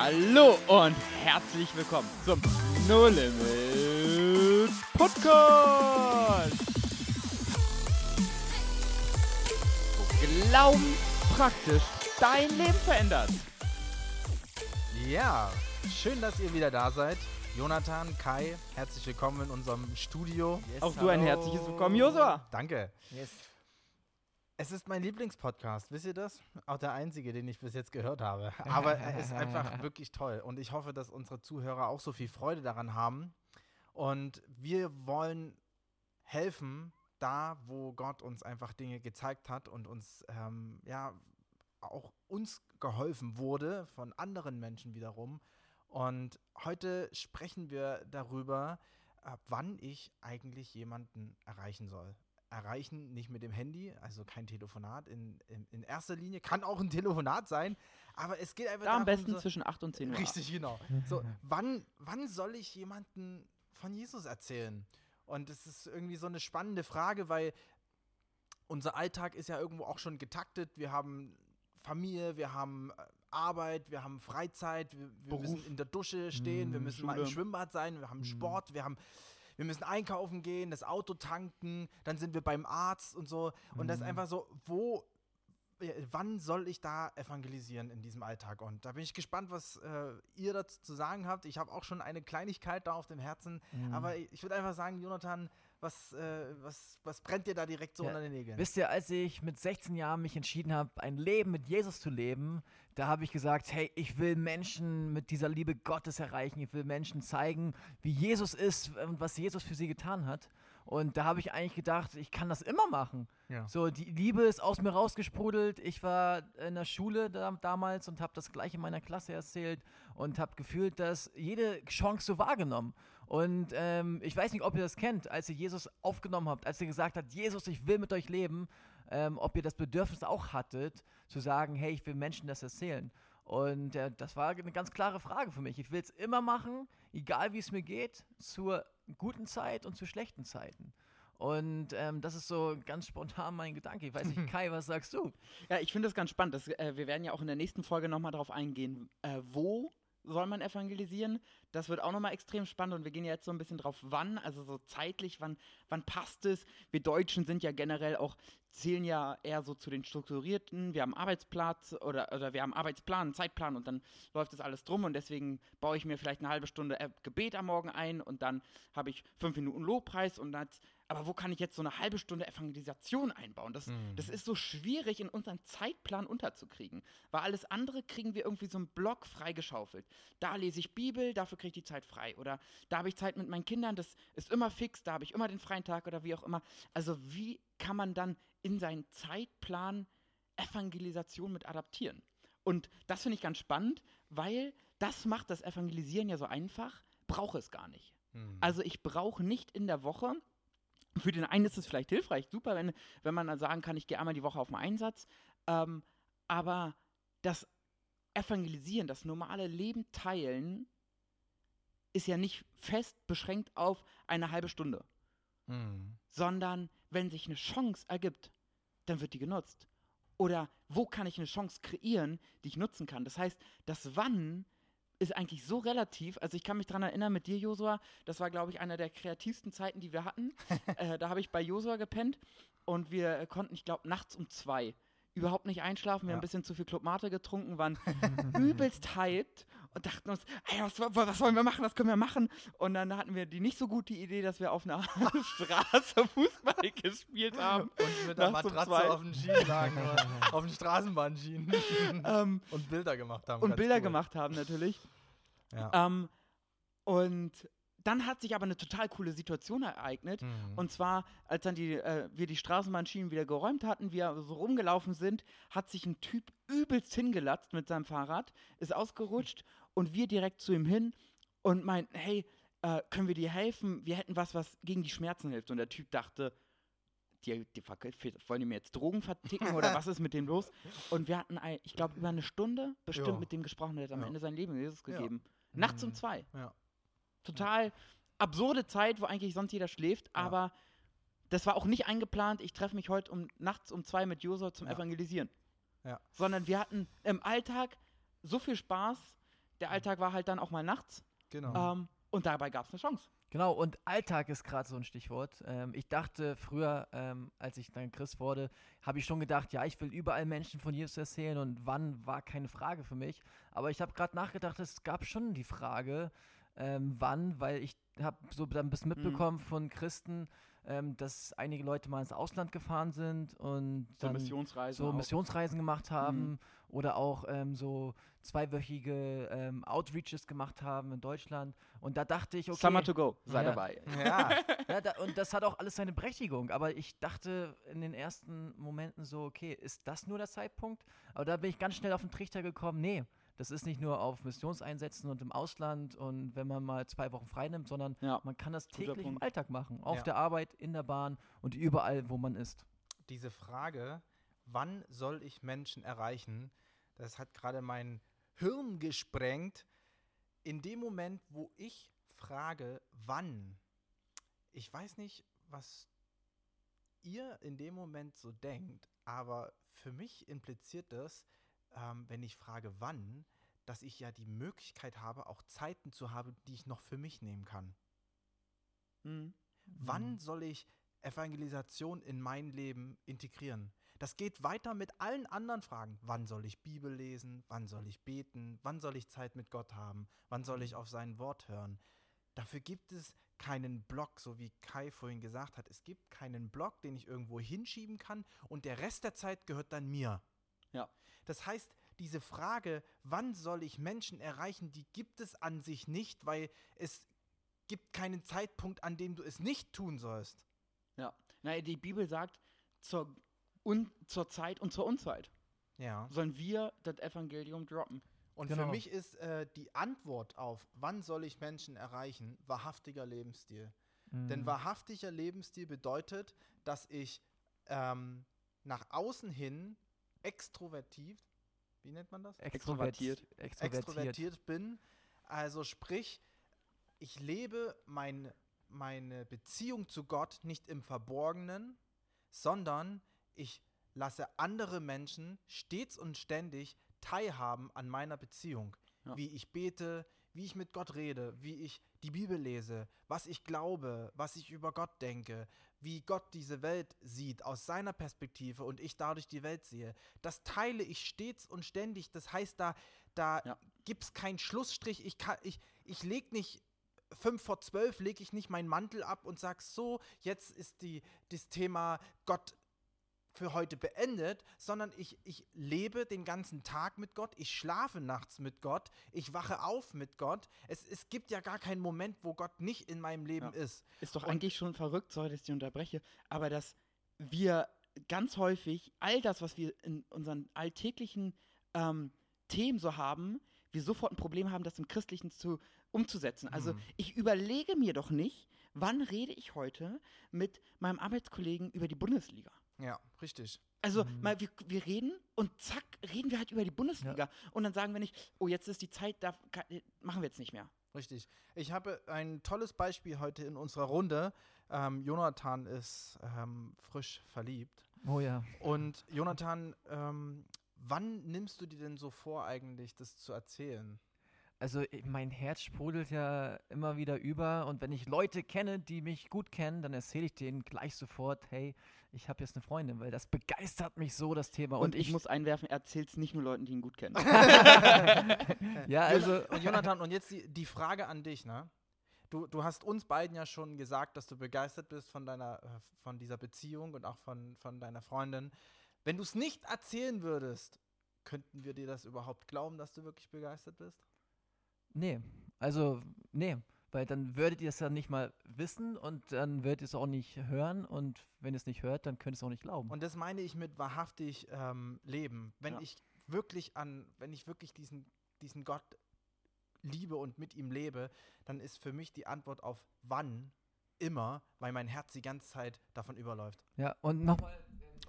Hallo und herzlich willkommen zum No Limit Podcast. Wo Glauben praktisch dein Leben verändert. Ja, schön, dass ihr wieder da seid. Jonathan, Kai, herzlich willkommen in unserem Studio. Yes, Auch du ein herzliches Willkommen, Josua. Danke. Yes. Es ist mein Lieblingspodcast, wisst ihr das? Auch der einzige, den ich bis jetzt gehört habe. Aber er ist einfach wirklich toll. Und ich hoffe, dass unsere Zuhörer auch so viel Freude daran haben. Und wir wollen helfen, da, wo Gott uns einfach Dinge gezeigt hat und uns, ähm, ja, auch uns geholfen wurde von anderen Menschen wiederum. Und heute sprechen wir darüber, wann ich eigentlich jemanden erreichen soll. Erreichen nicht mit dem Handy, also kein Telefonat in, in, in erster Linie. Kann auch ein Telefonat sein, aber es geht einfach Da am darum, besten so, zwischen 8 und 10 Uhr. Richtig, genau. So, wann, wann soll ich jemanden von Jesus erzählen? Und es ist irgendwie so eine spannende Frage, weil unser Alltag ist ja irgendwo auch schon getaktet. Wir haben Familie, wir haben äh, Arbeit, wir haben Freizeit, wir, wir müssen in der Dusche stehen, wir Mm, müssen mal im Schule. Schwimmbad sein, wir haben Mm. Sport, wir haben wir müssen einkaufen gehen, das Auto tanken, dann sind wir beim Arzt und so. Und das ist Mm. einfach so, wo, äh, wann soll ich da evangelisieren in diesem Alltag? Und da bin ich gespannt, was äh, ihr dazu zu sagen habt. Ich habe auch schon eine Kleinigkeit da auf dem Herzen. Mhm. Aber ich, ich würde einfach sagen, Jonathan, was, äh, was, was brennt dir da direkt so Ja, unter den Nägeln? Wisst ihr, als ich mit 16 Jahren mich entschieden habe, ein Leben mit Jesus zu leben, da habe ich gesagt, hey, ich will Menschen mit dieser Liebe Gottes erreichen. Ich will Menschen zeigen, wie Jesus ist und was Jesus für sie getan hat. Und da habe ich eigentlich gedacht, ich kann das immer machen. Ja. So, die Liebe ist aus mir rausgesprudelt. Ich war in der Schule da, damals und habe das gleich in meiner Klasse erzählt und habe gefühlt, dass jede Chance so wahrgenommen. Und ähm, ich weiß nicht, ob ihr das kennt, als ihr Jesus aufgenommen habt, als ihr gesagt habt, Jesus, ich will mit euch leben, ähm, ob ihr das Bedürfnis auch hattet, zu sagen, hey, ich will Menschen das erzählen. Und äh, das war eine ganz klare Frage für mich. Ich will es immer machen, egal wie es mir geht, zur guten Zeit und zu schlechten Zeiten. Und ähm, das ist so ganz spontan mein Gedanke. Ich weiß nicht, Kai, was sagst du? Ja, ich finde das ganz spannend. Das, äh, wir werden ja auch in der nächsten Folge nochmal darauf eingehen, äh, wo soll man evangelisieren. Das wird auch nochmal extrem spannend und wir gehen ja jetzt so ein bisschen drauf, wann, also so zeitlich, wann, wann passt es. Wir Deutschen sind ja generell auch, zählen ja eher so zu den Strukturierten. Wir haben Arbeitsplatz oder, oder wir haben Arbeitsplan, Zeitplan und dann läuft das alles drum und deswegen baue ich mir vielleicht eine halbe Stunde äh, Gebet am Morgen ein und dann habe ich fünf Minuten Lobpreis und dann, aber wo kann ich jetzt so eine halbe Stunde Evangelisation einbauen? Das, das ist so schwierig in unseren Zeitplan unterzukriegen, weil alles andere kriegen wir irgendwie so einen Block freigeschaufelt. Da lese ich Bibel, dafür kriege ich die Zeit frei. Oder da habe ich Zeit mit meinen Kindern, das ist immer fix, da habe ich immer den freien Tag oder wie auch immer. Also wie kann man dann in seinen Zeitplan Evangelisation mit adaptieren? Und das finde ich ganz spannend, weil das macht das Evangelisieren ja so einfach, brauche es gar nicht. Hm. Also ich brauche nicht in der Woche, für den einen ist es vielleicht hilfreich, super, wenn, wenn man dann sagen kann, ich gehe einmal die Woche auf einen Einsatz, ähm, aber das Evangelisieren, das normale Leben teilen, ist ja nicht fest beschränkt auf eine halbe Stunde, Hm. sondern wenn sich eine Chance ergibt, dann wird die genutzt. Oder wo kann ich eine Chance kreieren, die ich nutzen kann? Das heißt, das Wann ist eigentlich so relativ. Also ich kann mich daran erinnern mit dir, Josua, das war, glaube ich, einer der kreativsten Zeiten, die wir hatten. äh, da habe ich bei Josua gepennt und wir konnten, ich glaube, nachts um zwei überhaupt nicht einschlafen. Wir Ja. haben ein bisschen zu viel Club Mate getrunken, waren übelst hyped und dachten uns, ey, was, was sollen wir machen, was können wir machen? Und dann hatten wir die nicht so gute Idee, dass wir auf einer Straße Fußball gespielt haben. Und mit um Matratze auf den Schienen lagen, auf den Straßenbahnschienen. Ähm, und Bilder gemacht haben. und Bilder cool. gemacht haben natürlich. Ja. Ähm, und dann hat sich aber eine total coole Situation ereignet. Mhm. Und zwar, als dann die, äh, wir die Straßenbahnschienen wieder geräumt hatten, wir so rumgelaufen sind, hat sich ein Typ übelst hingelatzt mit seinem Fahrrad, ist ausgerutscht und wir direkt zu ihm hin und meinten, hey, äh, können wir dir helfen? Wir hätten was, was gegen die Schmerzen hilft. Und der Typ dachte, die, die wollen die mir jetzt Drogen verticken oder was ist mit dem los? Und wir hatten, ich glaube, über eine Stunde bestimmt Ja. mit dem gesprochen, der hat am Ja. Ende sein Leben Jesus Ja. gegeben. Nachts um zwei. Ja. Total absurde Zeit, wo eigentlich sonst jeder schläft, aber das war auch nicht eingeplant. Ich treffe mich heute um, nachts um zwei mit Josua zum. Evangelisieren. Ja. Sondern wir hatten im Alltag so viel Spaß, Der Alltag war halt dann auch mal nachts. Genau. Ähm, und dabei gab es eine Chance. Genau, und Alltag ist gerade so ein Stichwort. Ähm, ich dachte früher, ähm, als ich dann Christ wurde, habe ich schon gedacht, ja, ich will überall Menschen von Jesus erzählen und wann war keine Frage für mich. Aber ich habe gerade nachgedacht, es gab schon die Frage, ähm, wann, weil ich habe so dann ein bisschen Mhm. mitbekommen von Christen, ähm, dass einige Leute mal ins Ausland gefahren sind und So dann Missionsreisen. so. Missionsreisen gemacht haben Mhm. oder auch ähm, so zweiwöchige ähm, Outreaches gemacht haben in Deutschland. Und da dachte ich, okay. Summer to go, sei Ja. dabei. ja. Ja, da, und das hat auch alles seine Berechtigung. Aber ich dachte in den ersten Momenten so, okay, ist das nur der Zeitpunkt? Aber da bin ich ganz schnell auf den Trichter gekommen, nee, das ist nicht nur auf Missionseinsätzen und im Ausland und wenn man mal zwei Wochen frei nimmt, sondern Ja. man kann das täglich im. Alltag machen. Auf Ja. der Arbeit, in der Bahn und überall, wo man ist. Diese Frage, wann soll ich Menschen erreichen, das hat gerade mein Hirn gesprengt. In dem Moment, wo ich frage, wann, ich weiß nicht, was ihr in dem Moment so denkt, aber für mich impliziert das, ähm, wenn ich frage, wann, dass ich ja die Möglichkeit habe, auch Zeiten zu haben, die ich noch für mich nehmen kann. Mhm. Wann soll ich Evangelisation in mein Leben integrieren? Das geht weiter mit allen anderen Fragen. Wann soll ich Bibel lesen? Wann soll ich beten? Wann soll ich Zeit mit Gott haben? Wann soll ich auf sein Wort hören? Dafür gibt es keinen Block, so wie Kai vorhin gesagt hat. Es gibt keinen Block, den ich irgendwo hinschieben kann und der Rest der Zeit gehört dann mir. Ja. Das heißt, diese Frage, wann soll ich Menschen erreichen, die gibt es an sich nicht, weil es gibt keinen Zeitpunkt, an dem du es nicht tun sollst. Ja. Na, die Bibel sagt, zur, un, zur Zeit und zur Unzeit Ja. sollen wir das Evangelium droppen. Und für Genau. mich ist äh, die Antwort auf, wann soll ich Menschen erreichen, wahrhaftiger Lebensstil. Denn Mhm. wahrhaftiger Lebensstil bedeutet, dass ich ähm, nach außen hin extrovertiert, wie nennt man das? Extrovertiert. Extrovertiert. extrovertiert bin. Also sprich, ich lebe mein, meine Beziehung zu Gott nicht im Verborgenen, sondern ich lasse andere Menschen stets und ständig teilhaben an meiner Beziehung. Ja. Wie ich bete, wie ich mit Gott rede, wie ich die Bibel lese, was ich glaube, was ich über Gott denke, wie Gott diese Welt sieht aus seiner Perspektive und ich dadurch die Welt sehe. Das teile ich stets und ständig. Das heißt, da, da Ja. gibt es keinen Schlussstrich. Ich, kann, ich, ich lege nicht fünf vor zwölf, lege ich nicht meinen Mantel ab und sage so, jetzt ist die, das Thema Gott für heute beendet, sondern ich, ich lebe den ganzen Tag mit Gott, ich schlafe nachts mit Gott, ich wache auf mit Gott. Es, es gibt ja gar keinen Moment, wo Gott nicht in meinem Leben Ja. ist. Ist doch Und- eigentlich schon verrückt, sorry, dass ich unterbreche, aber dass wir ganz häufig all das, was wir in unseren alltäglichen ähm, Themen so haben, wir sofort ein Problem haben, das im Christlichen zu, umzusetzen. Also Mhm. ich überlege mir doch nicht, wann rede ich heute mit meinem Arbeitskollegen über die Bundesliga. Ja, richtig. Also Mhm. mal, wir, wir reden und zack, reden wir halt über die Bundesliga. Und dann sagen wir nicht, oh, jetzt ist die Zeit, da kann, machen wir jetzt nicht mehr. Richtig. Ich habe ein tolles Beispiel heute in unserer Runde. Ähm, Jonathan ist ähm, frisch verliebt. Oh ja. Und Jonathan, ähm, wann nimmst du dir denn so vor, eigentlich das zu erzählen? Also i- mein Herz sprudelt ja immer wieder über und wenn ich Leute kenne, die mich gut kennen, dann erzähle ich denen gleich sofort, hey, ich habe jetzt eine Freundin, weil das begeistert mich so, das Thema. Und, ich, muss einwerfen, er erzählt es nicht nur Leuten, die ihn gut kennen. ja, also, Und Jonathan, und jetzt die, die Frage an dich, ne? Du, du hast uns beiden ja schon gesagt, dass du begeistert bist von deiner, äh, von dieser Beziehung und auch von, von deiner Freundin. Wenn du es nicht erzählen würdest, könnten wir dir das überhaupt glauben, dass du wirklich begeistert bist? Nee, also, nee, weil dann würdet ihr es ja nicht mal wissen und dann würdet ihr es auch nicht hören und wenn ihr es nicht hört, dann könnt ihr es auch nicht glauben. Und das meine ich mit wahrhaftig ähm, leben. Wenn Ja. ich wirklich an, wenn ich wirklich diesen, diesen Gott liebe und mit ihm lebe, dann ist für mich die Antwort auf wann immer, weil mein Herz die ganze Zeit davon überläuft. ja, und nochmal.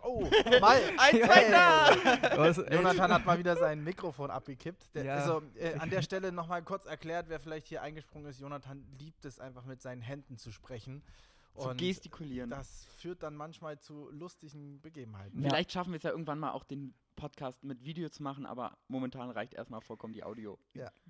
Oh, mal. Ein Zweiter! Jonathan hat mal wieder sein Mikrofon abgekippt. Der, Ja. Also äh, an der Stelle nochmal kurz erklärt, wer vielleicht hier eingesprungen ist. Jonathan liebt es einfach mit seinen Händen zu sprechen. Zu gestikulieren. Das führt dann manchmal zu lustigen Begebenheiten. Ja. Vielleicht schaffen wir es ja irgendwann mal auch den Podcast mit Video zu machen, aber momentan reicht erstmal vollkommen die Audio.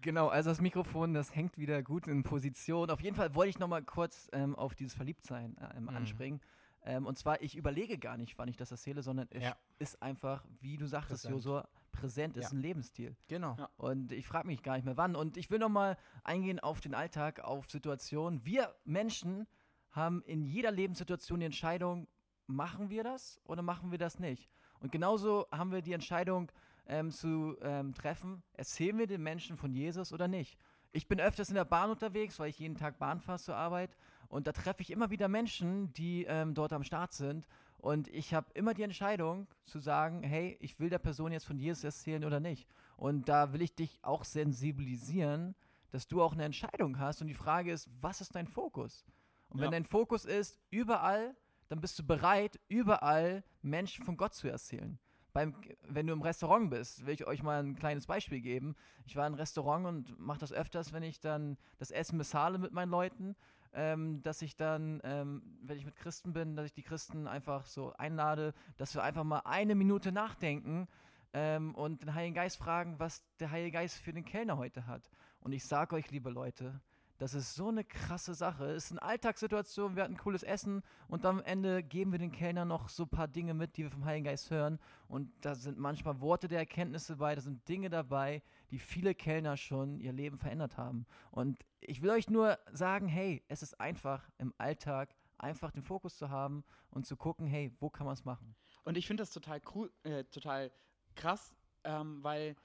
Genau, also das Mikrofon, das hängt wieder gut in Position. Auf jeden Fall wollte ich noch mal kurz ähm, auf dieses Verliebtsein ähm, Mhm. anspringen. Ähm, und zwar, ich überlege gar nicht, wann ich das erzähle, sondern es Ja. ist einfach, wie du sagtest, Präsent. Josua, präsent ist Ja. ein Lebensstil. Genau. Ja. Und ich frage mich gar nicht mehr wann. Und ich will noch mal eingehen auf den Alltag, auf Situationen. Wir Menschen haben in jeder Lebenssituation die Entscheidung, machen wir das oder machen wir das nicht? Und genauso haben wir die Entscheidung ähm, zu ähm, treffen, erzählen wir den Menschen von Jesus oder nicht? Ich bin öfters in der Bahn unterwegs, weil ich jeden Tag Bahn fahre zur Arbeit. Und da treffe ich immer wieder Menschen, die ähm, dort am Start sind. Und ich habe immer die Entscheidung zu sagen, hey, ich will der Person jetzt von Jesus erzählen oder nicht. Und da will ich dich auch sensibilisieren, dass du auch eine Entscheidung hast. Und die Frage ist, was ist dein Fokus? Und wenn Ja. dein Fokus ist, überall, dann bist du bereit, überall Menschen von Gott zu erzählen. Beim, wenn du im Restaurant bist, will ich euch mal ein kleines Beispiel geben. Ich war im Restaurant und mache das öfters, wenn ich dann das Essen bezahle mit meinen Leuten, ähm, dass ich dann, ähm, wenn ich mit Christen bin, dass ich die Christen einfach so einlade, dass wir einfach mal eine Minute nachdenken ähm, und den Heiligen Geist fragen, was der Heilige Geist für den Kellner heute hat. Und ich sage euch, liebe Leute, das ist so eine krasse Sache. Es ist eine Alltagssituation, wir hatten cooles Essen und am Ende geben wir den Kellner noch so ein paar Dinge mit, die wir vom Heiligen Geist hören. Und da sind manchmal Worte der Erkenntnisse dabei, da sind Dinge dabei, die viele Kellner schon ihr Leben verändert haben. Und ich will euch nur sagen, hey, es ist einfach im Alltag einfach den Fokus zu haben und zu gucken, hey, wo kann man es machen? Und ich finde das total äh, total krass, ähm, weil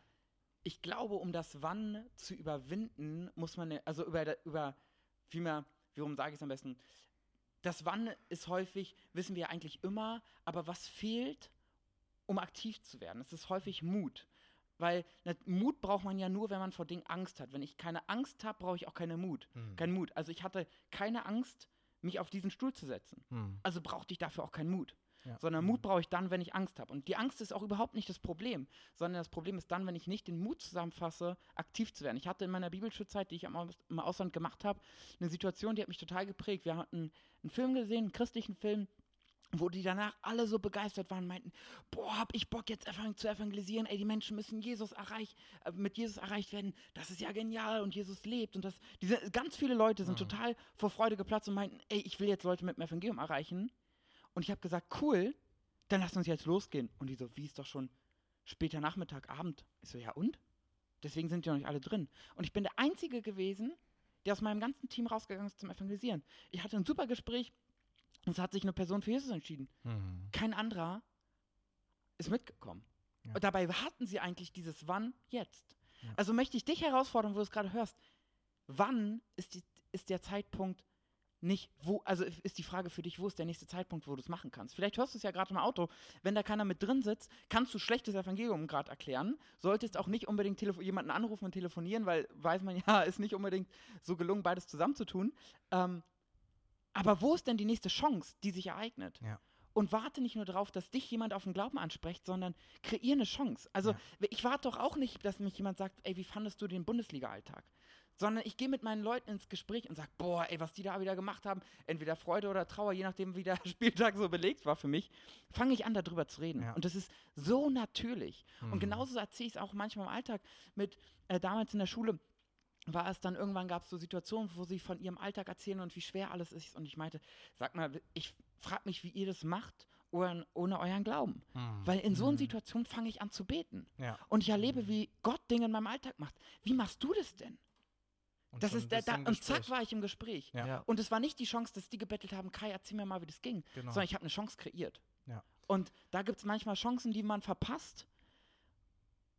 ich glaube, um das Wann zu überwinden, muss man, also über, über vielmehr, warum sage ich es am besten? Das Wann ist häufig, wissen wir eigentlich immer, aber was fehlt, um aktiv zu werden? Es ist häufig Mut. Weil ne, Mut braucht man ja nur, wenn man vor Dingen Angst hat. Wenn ich keine Angst habe, brauche ich auch keine Mut. Hm. Keinen Mut. Also ich hatte keine Angst, mich auf diesen Stuhl zu setzen. Hm. Also brauchte ich dafür auch keinen Mut. Ja. Sondern Mut brauche ich dann, wenn ich Angst habe. Und die Angst ist auch überhaupt nicht das Problem, sondern das Problem ist dann, wenn ich nicht den Mut zusammenfasse, aktiv zu werden. Ich hatte in meiner Bibelschulzeit, die ich im Ausland gemacht habe, eine Situation, die hat mich total geprägt. Wir hatten einen Film gesehen, einen christlichen Film, wo die danach alle so begeistert waren, meinten, boah, hab ich Bock jetzt zu evangelisieren, ey, die Menschen müssen Jesus erreich, äh, mit Jesus erreicht werden, das ist ja genial und Jesus lebt und das, diese, ganz viele Leute sind Mhm. total vor Freude geplatzt und meinten, ey, ich will jetzt Leute mit dem Evangelium erreichen und ich habe gesagt, cool, dann lass uns jetzt losgehen und die so, wie ist doch schon später Nachmittag, Abend, ich so, ja und? Deswegen sind die noch nicht alle drin und ich bin der Einzige gewesen, der aus meinem ganzen Team rausgegangen ist zum Evangelisieren. Ich hatte ein super Gespräch und es hat sich eine Person für Jesus entschieden. Hm. Kein anderer ist mitgekommen. Ja. Und dabei hatten sie eigentlich dieses Wann jetzt. Ja. Also möchte ich dich herausfordern, wo du es gerade hörst. Wann ist, die, ist der Zeitpunkt nicht, wo, also ist die Frage für dich, wo ist der nächste Zeitpunkt, wo du es machen kannst? Vielleicht hörst du es ja gerade im Auto. Wenn da keiner mit drin sitzt, kannst du schlechtes Evangelium gerade erklären. Solltest auch nicht unbedingt jemanden anrufen und telefonieren, weil weiß man ja, ist nicht unbedingt so gelungen, beides zusammenzutun. Ähm, aber wo ist denn die nächste Chance, die sich ereignet? Ja. Und warte nicht nur darauf, dass dich jemand auf den Glauben anspricht, sondern kreier eine Chance. Also Ja. ich warte doch auch nicht, dass mich jemand sagt, ey, wie fandest du den Bundesliga-Alltag? Sondern ich gehe mit meinen Leuten ins Gespräch und sage, boah, ey, was die da wieder gemacht haben, entweder Freude oder Trauer, je nachdem, wie der Spieltag so belegt war für mich, fange ich an, darüber zu reden. Ja. Und das ist so natürlich. Und Mhm. genauso erzähle ich es auch manchmal im Alltag mit, äh, damals in der Schule, war es dann irgendwann gab es so Situationen, wo sie von ihrem Alltag erzählen und wie schwer alles ist. Und ich meinte, sag mal, ich frage mich, wie ihr das macht ohne, ohne euren Glauben. Hm. Weil in so einer Hm. Situation fange ich an zu beten. Ja. Und ich erlebe, wie Gott Dinge in meinem Alltag macht. Wie machst du das denn? Und Das ist der, da, und zack war ich im Gespräch. Ja. Und es war nicht die Chance, dass die gebettelt haben, Kai, erzähl mir mal, wie das ging, Genau. sondern ich habe eine Chance kreiert. Ja. Und da gibt es manchmal Chancen, die man verpasst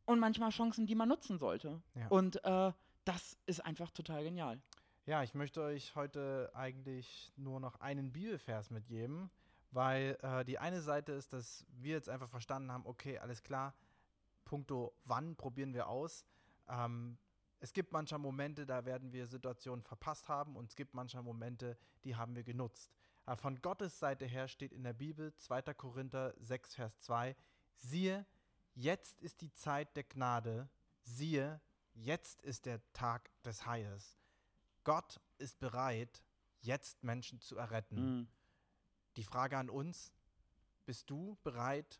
und manchmal Chancen, die man nutzen sollte. Ja. Und äh, das ist einfach total genial. Ja, ich möchte euch heute eigentlich nur noch einen Bibelvers mitgeben, weil äh, die eine Seite ist, dass wir jetzt einfach verstanden haben, okay, alles klar, punkto wann probieren wir aus. Ähm, es gibt manchmal Momente, da werden wir Situationen verpasst haben und es gibt manchmal Momente, die haben wir genutzt. Aber von Gottes Seite her steht in der Bibel 2. Korinther 6, Vers 2, siehe, jetzt ist die Zeit der Gnade, siehe, jetzt ist der Tag des Heiles. Gott ist bereit, jetzt Menschen zu erretten. Mhm. Die Frage an uns, bist du bereit,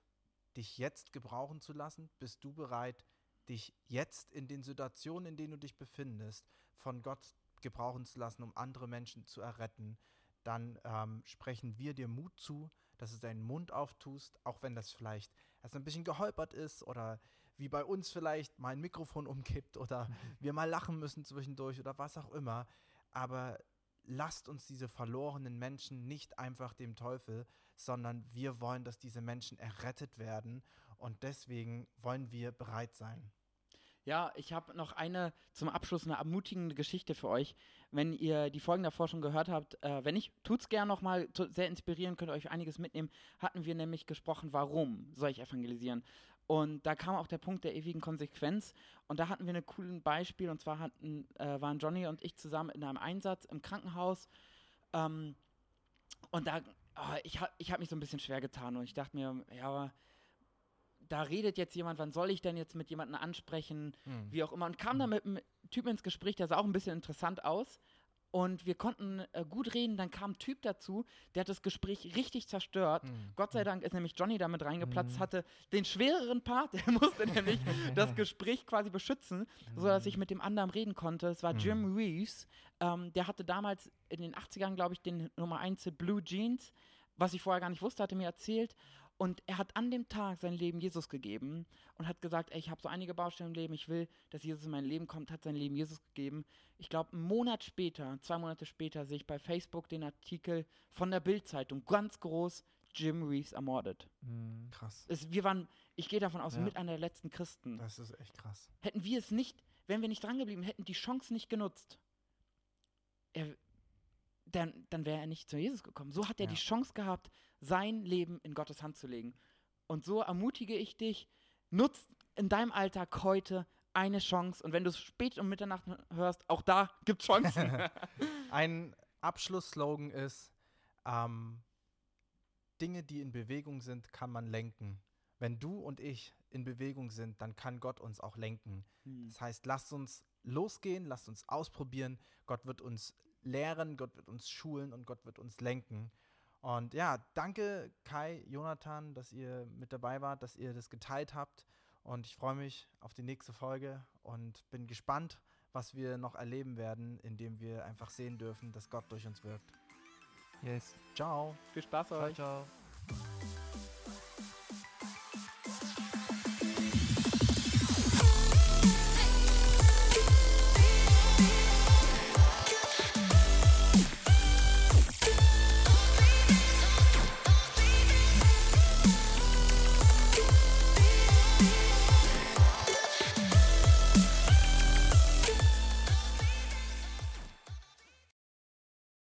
dich jetzt gebrauchen zu lassen? Bist du bereit, dich jetzt in den Situationen, in denen du dich befindest, von Gott gebrauchen zu lassen, um andere Menschen zu erretten? Dann ähm, sprechen wir dir Mut zu, dass du deinen Mund auftust, auch wenn das vielleicht erst ein bisschen geholpert ist oder wie bei uns vielleicht mal ein Mikrofon umkippt oder wir mal lachen müssen zwischendurch oder was auch immer. Aber lasst uns diese verlorenen Menschen nicht einfach dem Teufel, sondern wir wollen, dass diese Menschen errettet werden und deswegen wollen wir bereit sein. Ja, ich habe noch eine zum Abschluss eine ermutigende Geschichte für euch. Wenn ihr die Folgen davor schon gehört habt, äh, wenn nicht, tut's gerne nochmal, sehr inspirieren, könnt euch einiges mitnehmen. Hatten wir nämlich gesprochen, warum soll ich evangelisieren? Und da kam auch der Punkt der ewigen Konsequenz. Und da hatten wir ein cooles Beispiel. Und zwar hatten, äh, waren Johnny und ich zusammen in einem Einsatz im Krankenhaus. Ähm, und da, oh, ich, ha, ich habe mich so ein bisschen schwer getan. Und ich dachte mir, ja, aber da redet jetzt jemand, wann soll ich denn jetzt mit jemandem ansprechen, Hm. wie auch immer. Und kam da mit einem Typen ins Gespräch, der sah auch ein bisschen interessant aus. Und wir konnten äh, gut reden. Dann kam ein Typ dazu, der hat das Gespräch richtig zerstört. Hm. Gott sei Dank ist nämlich Johnny damit reingeplatzt, Mhm. hatte den schwereren Part, der musste nämlich das Gespräch quasi beschützen, sodass ich mit dem anderen reden konnte. Es war Mhm. Jim Reeves, ähm, der hatte damals in den 80ern, glaube ich, den Nummer 1 Blue Jeans, was ich vorher gar nicht wusste, hatte mir erzählt. Und er hat an dem Tag sein Leben Jesus gegeben und hat gesagt, ey, ich habe so einige Baustellen im Leben, ich will, dass Jesus in mein Leben kommt, hat sein Leben Jesus gegeben. Ich glaube, einen Monat später, zwei Monate später, sehe ich bei Facebook den Artikel von der Bild-Zeitung, ganz groß, Jim Reeves ermordet. Mhm. Krass. Es, wir waren, ich gehe davon aus, Ja. mit einer der letzten Christen. Das ist echt krass. Hätten wir es nicht, wären wir nicht drangeblieben, hätten die Chance nicht genutzt, er, dann, dann wäre er nicht zu Jesus gekommen. So hat er Ja. die Chance gehabt, sein Leben in Gottes Hand zu legen. Und so ermutige ich dich, nutz in deinem Alltag heute eine Chance. Und wenn du es spät um Mitternacht hörst, auch da gibt es Chancen. Ein Abschlussslogan ist, ähm, Dinge, die in Bewegung sind, kann man lenken. Wenn du und ich in Bewegung sind, dann kann Gott uns auch lenken. Hm. Das heißt, lasst uns losgehen, lasst uns ausprobieren. Gott wird uns lehren, Gott wird uns schulen und Gott wird uns lenken. Und ja, danke Kai, Jonathan, dass ihr mit dabei wart, dass ihr das geteilt habt. Und ich freue mich auf die nächste Folge und bin gespannt, was wir noch erleben werden, indem wir einfach sehen dürfen, dass Gott durch uns wirkt. Yes. Ciao. Viel Spaß Ciao, euch. ciao.